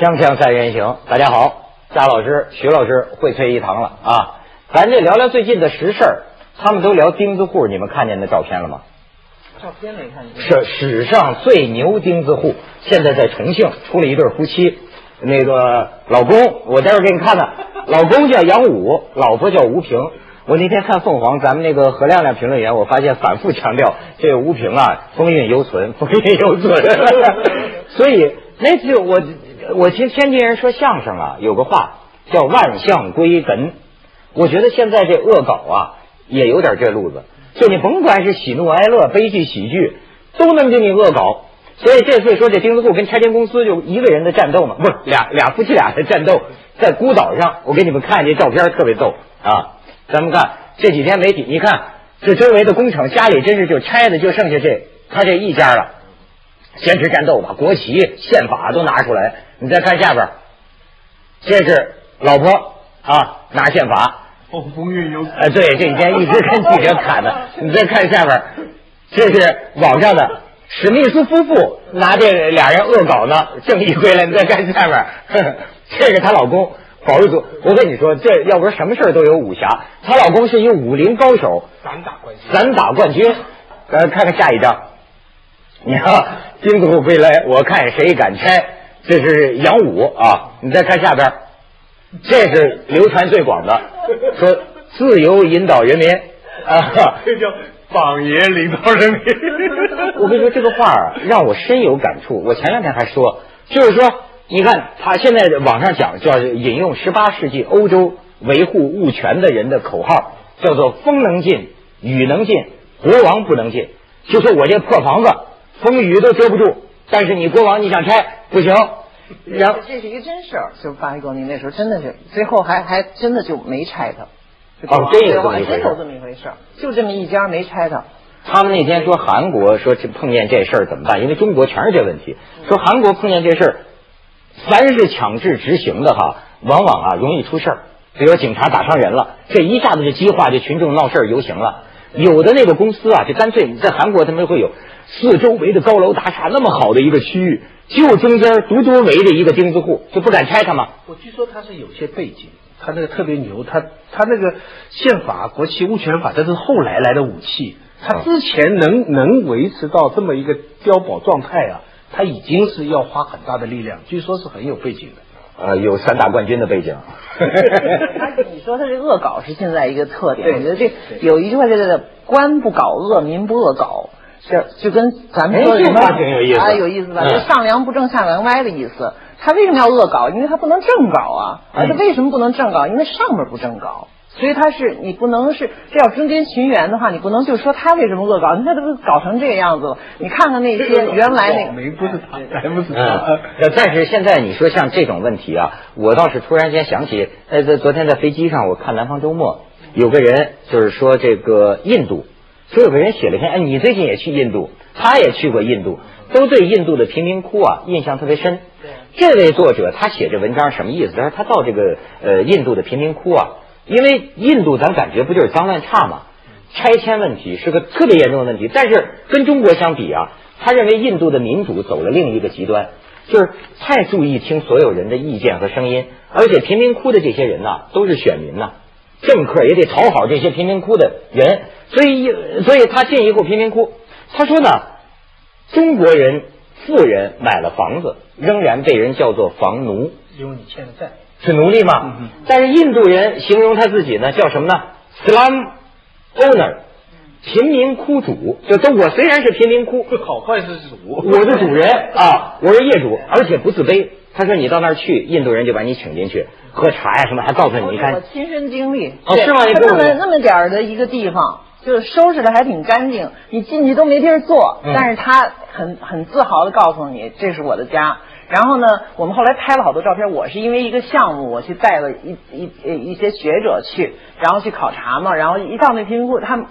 锵锵三人行，大家好，扎老师、徐老师荟萃一堂了啊！咱这聊聊最近的实事儿，他们都聊钉子户，你们看见那照片了吗？照片没看见。是史上最牛钉子户，现在在重庆出了一对夫妻，那个老公我待会儿给你看看，老公叫杨武，老婆叫吴平。我那天看凤凰，咱们那个何亮亮评论员，我发现反复强调这个吴平啊，风韵犹存，风韵犹存。所以那次我我听天津人说相声啊，有个话叫万象归根。我觉得现在这恶搞啊，也有点这路子。就你甭管是喜怒哀乐、悲剧喜剧，都能给你恶搞。所以这次说这钉子户跟拆迁公司就一个人的战斗嘛，不是俩俩夫妻俩的战斗，在孤岛上。我给你们看这照片，特别逗啊！咱们看这几天媒体，你看这周围的工厂，家里真是就拆的就剩下这他这一家了。坚持战斗吧，国旗、宪法都拿出来。你再看下边，这是老婆啊，拿宪法。哦，风韵犹存。哎，对，这几天一直跟记者侃的。你再看下边，这是网上的史密斯夫妇拿这俩人恶搞呢，正义归来。你再看下边，呵呵这是她老公保卫组。我跟你说，这要不是什么事儿都有武侠，她老公是一武林高手，散打冠军。散打冠军。呃，看看下一张，你看金子户归来，我看谁敢拆。这是杨武啊，你再看下边，这是流传最广的，说自由引导人民啊，这叫榜爷领导人民。我跟你说这个话啊让我深有感触。我前两天还说，就是说，你看他现在网上讲叫引用十八世纪欧洲维护物权的人的口号，叫做“风能进，雨能进，国王不能进”。就说我这破房子，风雨都遮不住，但是你国王你想拆不行。然后这是一个真事儿，就八一公里那时候真的是，最后还还真的就没拆它。哦真有这么一回事真有这么一回事儿，就这么一家没拆它。他们那天说韩国说这碰见这事儿怎么办？因为中国全是这问题。说韩国碰见这事儿，凡是强制执行的哈，往往啊容易出事儿。比如警察打伤人了，这一下子就激化，这群众闹事儿游行了。有的那个公司啊，就干脆你在韩国他们会有四周围的高楼大厦那么好的一个区域，就中间独独围着一个钉子户，就不敢拆它吗？我据说他是有些背景，他那个特别牛，他他那个宪法、国旗、物权法，这是后来来的武器。他之前能能维持到这么一个碉堡状态啊，他已经是要花很大的力量，据说是很有背景的。呃，有散打冠军的背景。他你说他这恶搞是现在一个特点，我觉得这有一句话叫叫“官不搞恶，民不恶搞”，是就跟咱们说的什么哎这话挺有意思啊，有意思吧？嗯就上梁不正下梁歪的意思。他为什么要恶搞？因为他不能正搞啊。他为什么不能正搞？因为上面不正搞。所以他是你不能是这要中间寻源的话，你不能就说他为什么恶搞，你看他都搞成这个样子了。你看看那些原来那个，没不是他，还不是嗯，他。呃但是现在你说像这种问题啊，我倒是突然间想起，呃，在昨天在飞机上我看《南方周末》，有个人就是说这个印度，说有个人写了一篇，哎，你最近也去印度，他也去过印度，都对印度的贫民窟啊印象特别深。这位作者他写这文章什么意思？他说他到这个呃印度的贫民窟啊，因为印度咱感觉不就是脏乱差嘛，拆迁问题是个特别严重的问题。但是跟中国相比啊，他认为印度的民主走了另一个极端，就是太注意听所有人的意见和声音，而且贫民窟的这些人呐、都是选民呐、政客也得讨好这些贫民窟的人，所以所以他进一户贫民窟，他说呢，中国人富人买了房子，仍然被人叫做房奴。因为你欠的债。是奴隶嘛？嗯但是印度人形容他自己呢，叫什么呢？slum owner，贫民窟主。就说我虽然是贫民窟，好坏是主，我是主人 啊，我是业主，而且不自卑。他说你到那儿去，印度人就把你请进去喝茶呀什么，还告诉你，你我亲身经历。哦是吗那么那么点儿的一个地方，就是收拾的还挺干净，你进去都没地儿坐，嗯但是他很很自豪的告诉你这是我的家。然后呢，我们后来拍了好多照片。我是因为一个项目，我去带了一一呃一些学者去，然后去考察嘛。然后一到那贫民窟，他们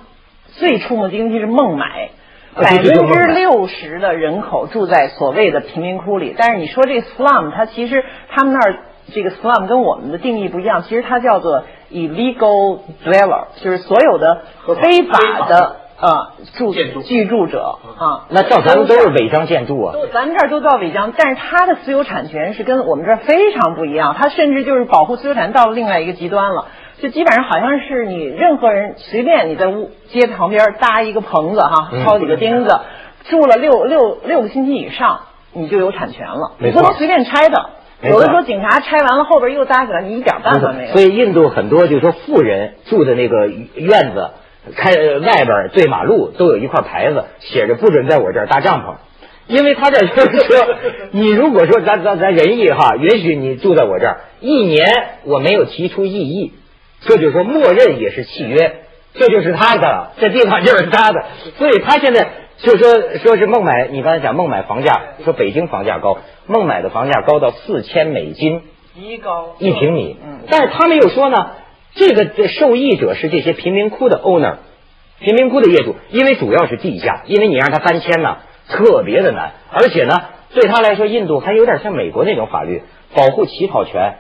最触目惊心是孟买。啊百分之六十的人口住在所谓的贫民窟里，但是你说这个 slum，它其实他们那儿这个 slum 跟我们的定义不一样，其实它叫做 illegal dweller，就是所有的非法的呃住建筑居住者啊。那照咱们都是违章建筑啊。都咱们这儿都叫违章，但是它的私有产权是跟我们这儿非常不一样，它甚至就是保护私有产权到了另外一个极端了，就基本上好像是你任何人随便你在屋街旁边搭一个棚子哈嗯，敲几个钉子，住了六六六个星期以上，你就有产权了，你不能随便拆的。有的时候警察拆完了，后边又搭起来，你一点办法没有。所以印度很多就是说富人住的那个院子，开外边对马路都有一块牌子，写着不准在我这儿搭帐篷。因为他这就是说，你如果说咱咱咱仁义哈，允许你住在我这儿一年，我没有提出异议，这就是说默认也是契约，这就是他的了，这地方就是他的，所以他现在就说说是孟买，你刚才讲孟买房价，说北京房价高，孟买的房价高到四千美金极高。一平米，嗯，但是他们又说呢，这个这受益者是这些贫民窟的 owner，贫民窟的业主，因为主要是地下，因为你让他搬迁呢特别的难，而且呢，对他来说，印度还有点像美国那种法律，保护乞讨权，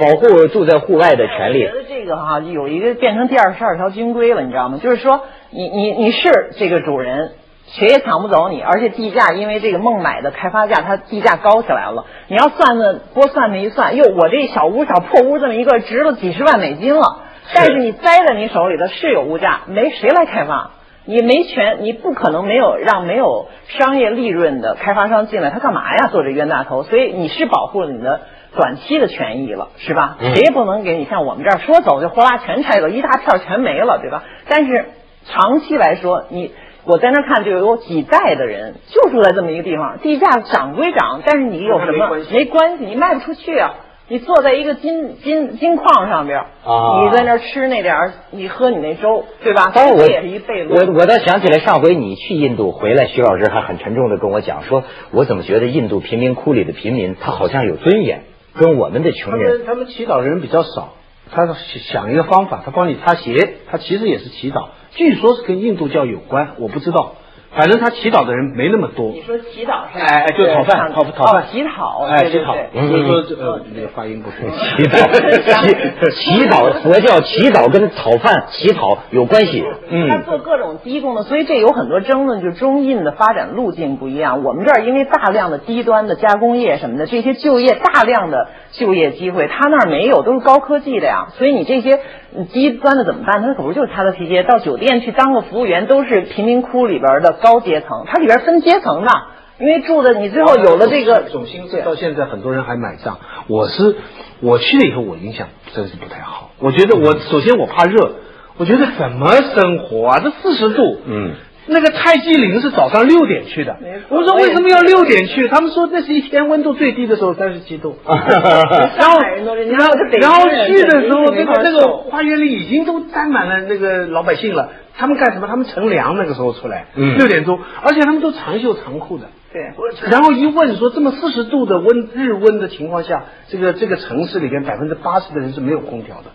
保护住在户外的权利我觉。得这个哈、有一个变成第二十二条军规了，你知道吗？就是说，你你你是这个主人，谁也抢不走你，而且地价因为这个孟买的开发价，它地价高起来了。你要算算拨算那一算，哟，我这小屋小破屋这么一个，值了几十万美金了。但是你栽在你手里的是有物价，没谁来开发。你没权，你不可能没有让没有商业利润的开发商进来，他干嘛呀？做这冤大头，所以你是保护了你的短期的权益了，是吧？嗯谁也不能给你像我们这儿说走就哗啦全拆走，一大片全没了，对吧？但是长期来说，你我在那儿看就有几代的人就住在这么一个地方，地价涨归涨，但是你有什么没关系没关系，你卖不出去啊。你坐在一个金金金矿上边，啊你在那儿吃那点儿，你喝你那粥，对吧？当然我也是一悖论。我我倒想起来上回你去印度回来，徐老师还很沉重的跟我讲说，我怎么觉得印度贫民窟里的贫民他好像有尊严，跟我们的穷人们他们祈祷的人比较少，他想一个方法，他帮你擦鞋，他其实也是祈祷，据说是跟印度教有关，我不知道，反正他祈祷的人没那么多你。说祈祷是吧？哎哎，就讨饭，讨讨饭哦，祈祷，哎，祈祷对对对，嗯所以说这呃那个发音不是 祈祷，祈祈祷，佛教祈祷跟讨饭、乞讨有关系。嗯他嗯，做各种低工的，所以这有很多争论，就是中印的发展路径不一样。我们这儿因为大量的低端的加工业什么的，这些就业大量的就业机会，他那儿没有，都是高科技的呀。所以你这些嗯低端的怎么办？他可不就是擦擦皮鞋，到酒店去当个服务员，都是贫民窟里边的高阶层，它里边分阶层的。因为住的你最后有了这个这种心碎，到现在很多人还买账。我是我去了以后，我印象真是不太好。我觉得我首先我怕热，我觉得怎么生活啊？这四十度，嗯，那个泰姬陵是早上六点去的我说为什么要六点去？他们说那是一天温度最低的时候，三十七度。上海人都这样，然后然后去的时候，这这个这个花园里已经都站满了那个老百姓了。他们干什么？他们乘凉那个时候出来，嗯六点钟，而且他们都长袖长裤的。对。然后一问说，这么四十度的温日温的情况下，这个这个城市里边百分之八十的人是没有空调的，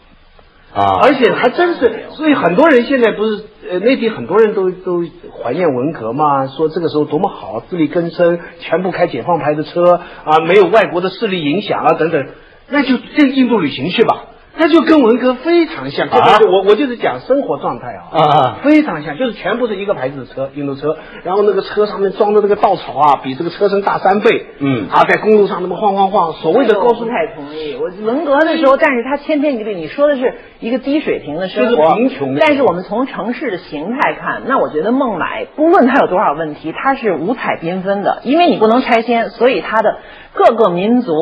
啊，而且还真是，所以很多人现在不是呃内地很多人都都怀念文革嘛，说这个时候多么好，自力更生，全部开解放牌的车啊，没有外国的势力影响啊等等，那就这印度旅行去吧。那就跟文革非常像，啊就我我就是讲生活状态啊，啊啊非常像，就是全部是一个牌子的车，运动车，然后那个车上面装的那个稻草啊，比这个车身大三倍，嗯啊，在公路上那么晃晃晃，所谓的高速太同意。我文革的时候，但是他千篇一律。你说的是一个低水平的生活，就是贫穷的但是我们从城市的形态看，那我觉得孟买不论它有多少问题，它是五彩缤纷的，因为你不能拆迁，所以它的各个民族。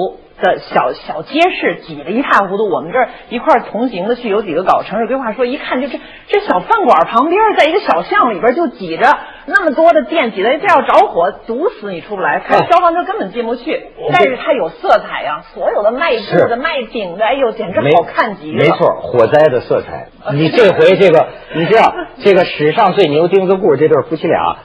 的小小街市挤得一塌糊涂，我们这儿一块儿同行的去，有几个搞城市规划说，一看就这这小饭馆旁边，在一个小巷里边就挤着那么多的店，挤得这要着火，堵死你出不来，开消防车根本进不去。但是它有色彩呀、所有的卖布是的、卖饼的，哎呦，简直好看极了。没错，火灾的色彩。你这回这个，你知道这个史上最牛钉子户这对夫妻俩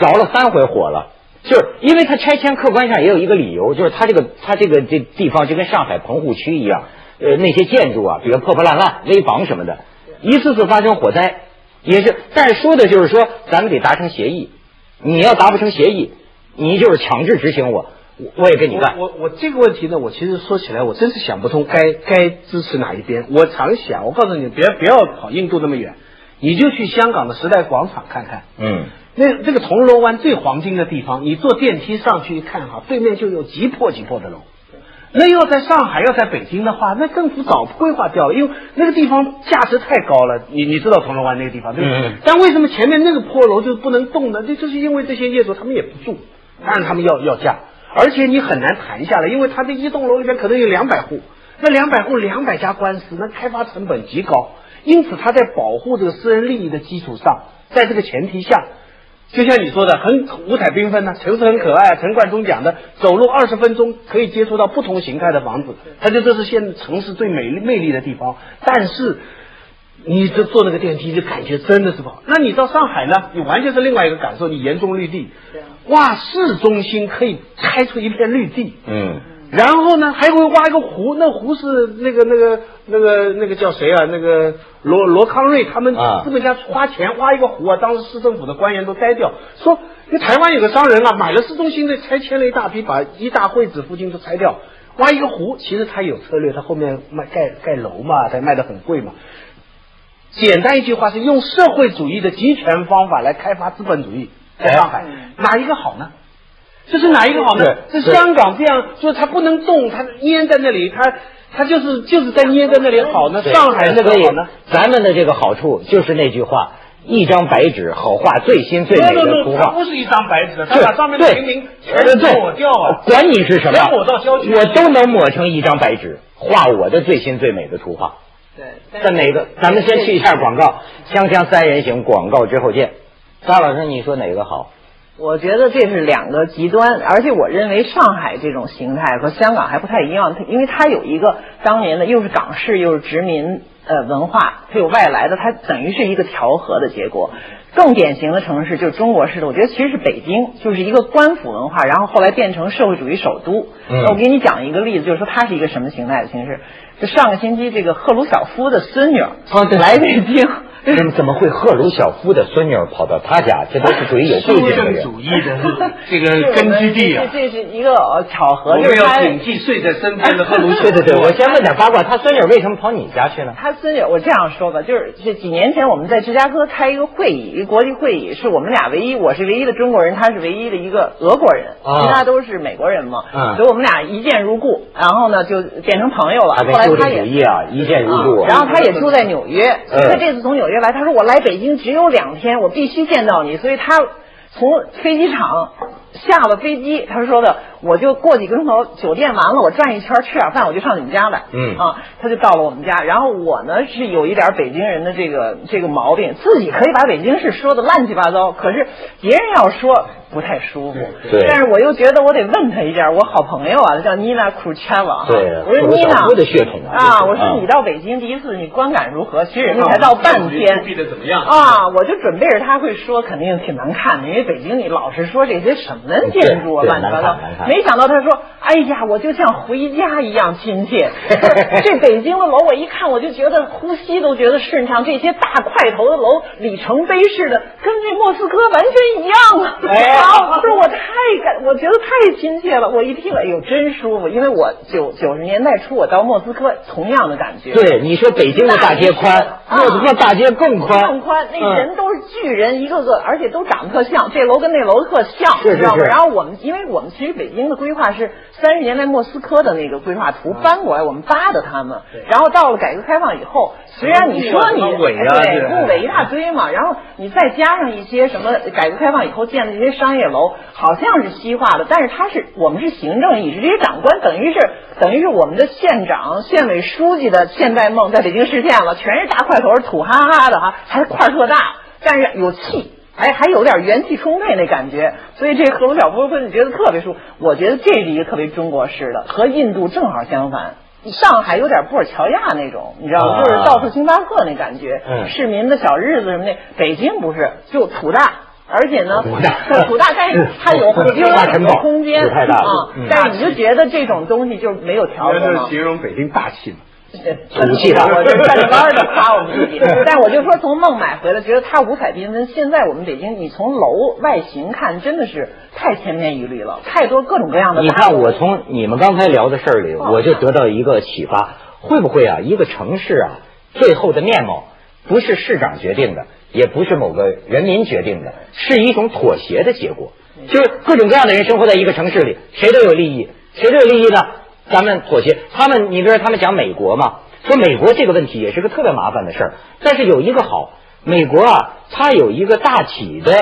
着了三回火了。就是因为他拆迁，客观上也有一个理由，就是他这个他这个这地方就跟上海棚户区一样，呃，那些建筑啊，比如破破烂烂、危房什么的，一次次发生火灾，也是。但是说的就是说，咱们得达成协议，你要达不成协议，你就是强制执行我，我我也跟你干。我我我这个问题呢，我其实说起来，我真是想不通该该支持哪一边。我常想，我告诉你，别不要跑印度那么远。你就去香港的时代广场看看。嗯，那这个铜锣湾最黄金的地方，你坐电梯上去一看哈，对面就有极破极破的楼。那要在上海，要在北京的话，那政府早规划掉了，因为那个地方价值太高了。你你知道铜锣湾那个地方对吧？嗯但为什么前面那个破楼就不能动呢？这就是因为这些业主他们也不住，当然他们要要价，而且你很难谈下来，因为他这一栋楼里面可能有两百户，那两百户两百家官司，那开发成本极高。因此，他在保护这个私人利益的基础上，在这个前提下，就像你说的，很五彩缤纷呢、城市很可爱。陈冠中讲的，走路二十分钟可以接触到不同形态的房子，他觉得这是现城市最美丽魅力的地方。但是，你这坐那个电梯就感觉真的是不好。那你到上海呢，你完全是另外一个感受，你沿中绿地，哇，市中心可以开出一片绿地，嗯，然后呢，还会挖一个湖，那湖是那个那个那个那个叫谁啊？那个罗罗康瑞他们啊资本家花钱挖一个湖啊，当时市政府的官员都呆掉，说那台湾有个商人啊，买了市中心的，拆迁了一大批，把一大会址附近都拆掉，挖一个湖。其实他有策略，他后面卖盖盖楼嘛，他卖的很贵嘛。简单一句话是用社会主义的集权方法来开发资本主义，在上海、哪一个好呢？这是哪一个好呢？是香港这样，就是它不能动，它粘在那里，它它就是就是在粘在那里好呢。上海那个好呢？咱们的这个好处就是那句话：一张白纸好画最新最美的图画。不是一张白纸，他把上面的对平民呃全对抹掉啊！管你是什么，抹到郊区我都能抹成一张白纸，画我的最新最美的图画。对，在哪个？咱们先去一下广告，锵锵三人行广告之后见。张老师，你说哪个好？我觉得这是两个极端，而且我认为上海这种形态和香港还不太一样，它因为它有一个当年的又是港式又是殖民呃文化，它有外来的，它等于是一个调和的结果。更典型的城市就是中国式的，我觉得其实是北京，就是一个官府文化，然后后来变成社会主义首都。嗯那我给你讲一个例子，就是说它是一个什么形态的形式？就上个星期这个赫鲁晓夫的孙女来北京，怎么怎么会赫鲁晓夫的孙女儿跑到他家？这都是属于有背景的人。修正主义的这个根据地啊！这这是一个呃巧合，我们要就是他谨记睡在身边的赫鲁晓夫。对 对对，我先问点八卦，他孙女儿为什么跑你家去呢？他孙女，我这样说吧，就是是几年前我们在芝加哥开一个会议，一个国际会议，是我们俩唯一，我是唯一的中国人，他是唯一的一个俄国人，啊其他都是美国人嘛，嗯所以我们俩一见如故，然后呢就变成朋友了。他后跟修正主来他也义啊，一见如故啊。然后他也住在纽约，嗯他这次从纽原来，他说我来北京只有两天，我必须见到你，所以他从飞机场下了飞机，他说的我就过几个钟头，酒店完了我转一圈吃点饭，我就上你们家来，嗯。啊，他就到了我们家，然后我呢是有一点北京人的这个这个毛病，自己可以把北京市说的乱七八糟，可是别人要说不太舒服，对。但是我又觉得我得问他一下，我好朋友啊，他叫妮娜库切瓦，对我说妮娜夫的血统啊啊，我说你到北京第一次，你观感如何？其实人家才到半天，避的怎么样？啊，我就准备着他会说，肯定挺难看的，因为北京你老是说这些什么建筑啊，乱七八糟。难看难。看没想到他说，哎呀，我就像回家一样亲切。这北京的楼，我一看我就觉得呼吸都觉得顺畅，这些大块头的楼，里程碑式的，跟这莫斯科完全一样啊！哎啊，我说我太感，我觉得太亲切了。我一听，哎呦，真舒服，因为我九九十年代初我到莫斯科，同样的感觉。对，你说北京的大街宽，啊莫斯科大街更宽，更宽，那嗯人都是巨人，一个个，而且都长得特像，这楼跟那楼特像，是是你知道吗？是然后我们，因为我们其实北京的规划是三十年代莫斯科的那个规划图搬过来，我们扒的他们。然后到了改革开放以后，虽然你说你对部委一大堆嘛，然后你再加上一些什么改革开放以后建的这些商业楼，好像是西化的，但是他是我们是行政意识，这些长官等于是等于是我们的县长、县委书记的现代梦在北京实现了，全是大块头，土哈哈的哈，还块儿特大，但是有气。还还有点元气充沛那感觉，所以这赫鲁晓夫会觉得特别舒服。我觉得这是一个特别中国式的，和印度正好相反。上海有点布尔乔亚那种，你知道吗？啊就是到处星巴克那感觉，嗯市民的小日子什么的。北京不是，就土大，而且呢，土大土大，但是它有土有大空间太大啊嗯。但是你就觉得这种东西就没有条这子嘛是。形容北京大气嘛？土气大我这半着弯的夸我们自己，但我就说从孟买回来，觉得它五彩缤纷。现在我们北京，你从楼外形看，真的是太千篇一律了，太多各种各样的。你看，我从你们刚才聊的事儿里，我就得到一个启发：会不会啊，一个城市啊，最后的面貌不是市长决定的，也不是某个人民决定的，是一种妥协的结果。就是各种各样的人生活在一个城市里，谁都有利益，谁都有利益呢？咱们妥协。他们，你比如说他们讲美国嘛，说美国这个问题也是个特别麻烦的事儿，但是有一个好，美国啊，它有一个大体的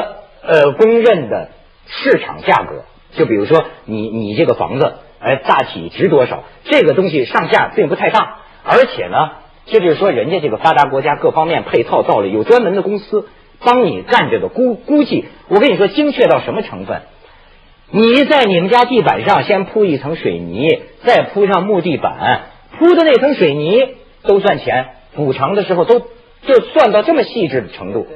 呃公认的市场价格。就比如说你你这个房子，哎，大体值多少？这个东西上下并不太大，而且呢，这就是说人家这个发达国家各方面配套到了，有专门的公司帮你干这个估估计。我跟你说，精确到什么成分？你在你们家地板上先铺一层水泥，再铺上木地板，铺的那层水泥都算钱，补偿的时候都就算到这么细致的程度，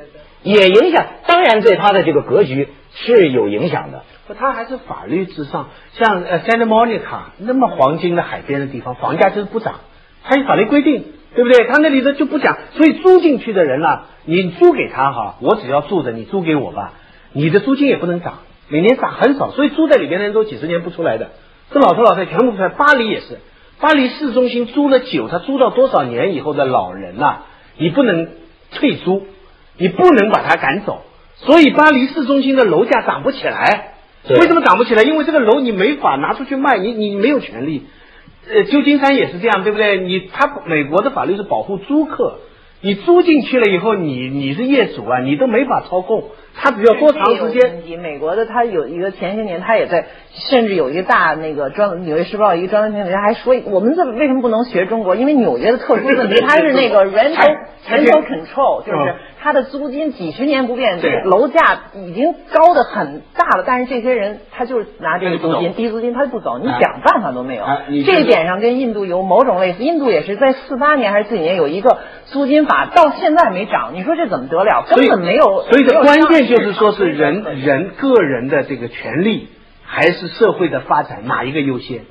也影响。当然对他的这个格局是有影响的。不，他还是法律至上。像呃，Santa Monica 那么黄金的海边的地方，房价就是不涨，它有法律规定，对不对？他那里的就不涨，所以租进去的人呢，你租给他哈，我只要住着，你租给我吧，你的租金也不能涨，每年涨很少，所以住在里边的人都几十年不出来的，这老头老太全部出来。巴黎也是，巴黎市中心租了久，他租到多少年以后的老人呐，你不能退租，你不能把他赶走，所以巴黎市中心的楼价涨不起来。为什么涨不起来？因为这个楼你没法拿出去卖，你你没有权利。呃，旧金山也是这样，对不对？你他美国的法律是保护租客，你租进去了以后，你你是业主啊，你都没法操控。他比较多长时间？美国的他有一个前些年他也在，甚至有一个大那个专《纽约时报》一个专门评论家还说，我们这为什么不能学中国？因为纽约的特殊问题，它是那个 rental 才 rental control，就是嗯它的租金几十年不变，对楼价已经高的很大了，但是这些人他就是拿这个租金低租金，他就不走，你啊想办法都没有。这这个一点上跟印度有某种类似，印度也是在四八年还是四几年有一个租金法，到现在没涨，你说这怎么得了？根本没有。所以这关键就是说是人人个人的这个权利，还是社会的发展哪一个优先？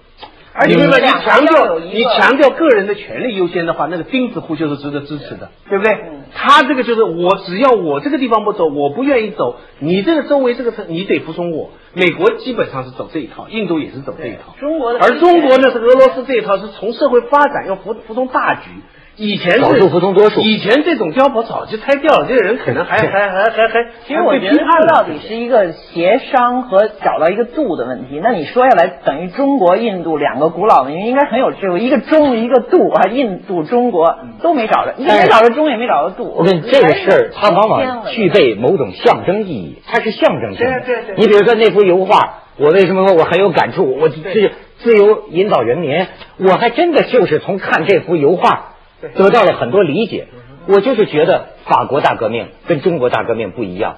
而且你？你强调你强调个人的权利优先的话，那个钉子户就是值得支持的，对不对？嗯他这个就是我只要我这个地方不走，我不愿意走，你这个周围这个你得服从我。美国基本上是走这一套，印度也是走这一套。中国的而中国呢是俄罗斯这一套是从社会发展要服服从大局。以前少数服从多数以前这种碉堡早就拆掉了，这个人可能还还还还还，其实我觉得它到底是一个协商和找到一个度的问题。那你说下来，等于中国、印度两个古老文明应该很有智慧，一个中一个度啊，印度、中国都没找着，一个没找着中，也没找着度。我跟你这个事儿，它往往具备某种象征意义，它是象征性的。对对对你比如说那幅油画，我为什么说我很有感触？我这自由引导人民，我还真的就是从看这幅油画得到了很多理解。我就是觉得法国大革命跟中国大革命不一样。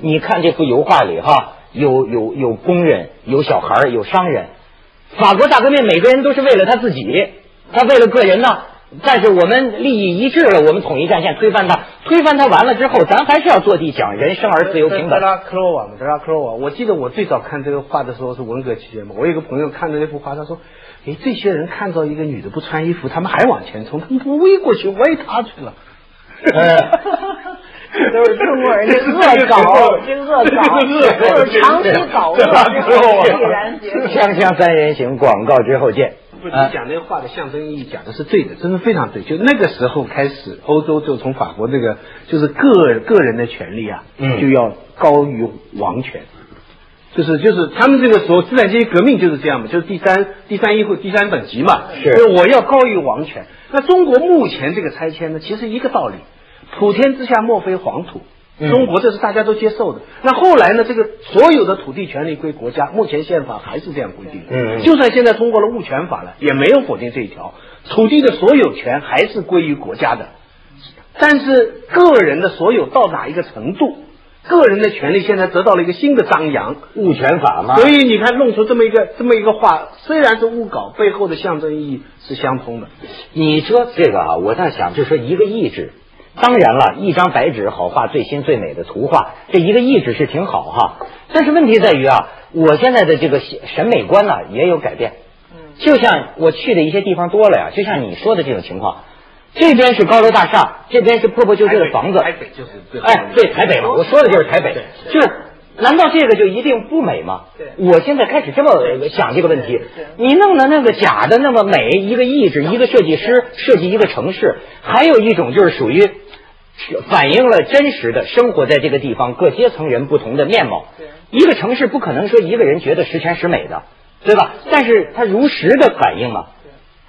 你看这幅油画里哈，有有有工人，有小孩，有商人。法国大革命每个人都是为了他自己，他为了个人呢。但是我们利益一致了，我们统一战线推翻他，推翻他完了之后，咱还是要坐地讲人生而自由平等。德拉克罗瓦嘛，德拉克罗瓦。我记得我最早看这个画的时候是文革期间嘛，我有个朋友看到那幅画，他说：“哎，这些人看到一个女的不穿衣服，他们还往前冲，他们不围过去围她去了。”都是中国人这恶搞，这恶搞，就是长期搞恶，必然结。锵锵三人行，广告之后见。不是你讲那个话的象征意义讲的是对的，真的非常对。就那个时候开始，欧洲就从法国那个就是个个人的权利啊，嗯就要高于王权。就是就是他们这个时候资产阶级革命就是这样嘛，就是第三第三议会第三等级嘛，是我要高于王权。那中国目前这个拆迁呢，其实一个道理，普天之下莫非黄土。嗯中国这是大家都接受的。那后来呢？这个所有的土地权利归国家，目前宪法还是这样规定的。嗯就算现在通过了物权法了，也没有否定这一条，土地的所有权还是归于国家的。但是个人的所有到哪一个程度，个人的权利现在得到了一个新的张扬。物权法嘛，所以你看，弄出这么一个这么一个话，虽然是误稿，背后的象征意义是相通的。你说这个啊，我在想，就说一个意志，当然了，一张白纸好画最新最美的图画，这一个意志是挺好哈。但是问题在于啊，我现在的这个审美观呢、也有改变。就像我去的一些地方多了呀，就像你说的这种情况，这边是高楼大厦，这边是破破旧旧的房子。台北就是最哎，对，台北嘛，我说的就是台北，就是。难道这个就一定不美吗？对我现在开始这么想这个问题。你弄的那个假的那么美，一个意志，一个设计师设计一个城市，还有一种就是属于反映了真实的生活在这个地方各阶层人不同的面貌。一个城市不可能说一个人觉得十全十美的，对吧？但是它如实的反映了。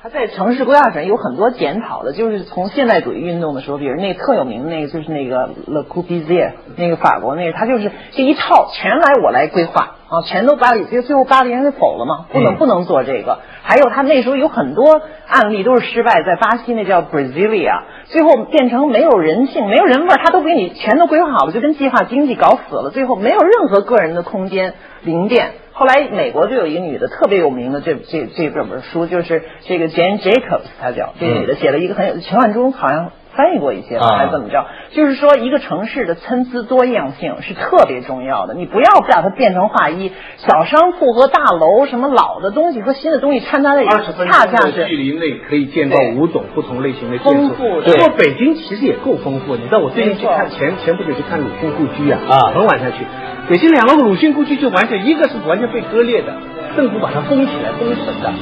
他在城市规划上有很多检讨的，就是从现代主义运动的时候，比如那特有名的那个，就是那个 Le Corbusier，那个法国那个，他就是这一套全来我来规划啊，全都巴黎，就最后巴黎人给否了嘛，不能、嗯不能做这个。还有他那时候有很多案例都是失败，在巴西那叫 Brasilia，最后变成没有人性、没有人味儿，他都给你全都规划好了，就跟计划经济搞死了，最后没有任何个人的空间零店。后来美国就有一个女的特别有名的这这这本本书，就是这个 Jane Jacobs，她叫这个女的写了一个很有陈万忠好像翻译过一些还是怎么着？就是说一个城市的参差多样性是特别重要的，你不要把它变成划一，小商铺和大楼，什么老的东西和新的东西掺杂在一起恰恰是距离内可以见到五种不同类型的建筑。丰富的不过北京其实也够丰富。你知道我最近去看前前不久去看鲁迅故居啊，啊很晚才去。北京两个鲁迅故居就完全一个是完全被割裂的，政府把它封起来封存的，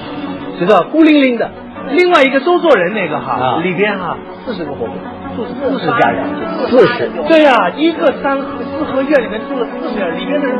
知道孤零零的。另外一个周作人那个哈、啊。里边哈四十个活住四四十家人，四十。对呀、一个三合四合院里面住了四十人，里边的人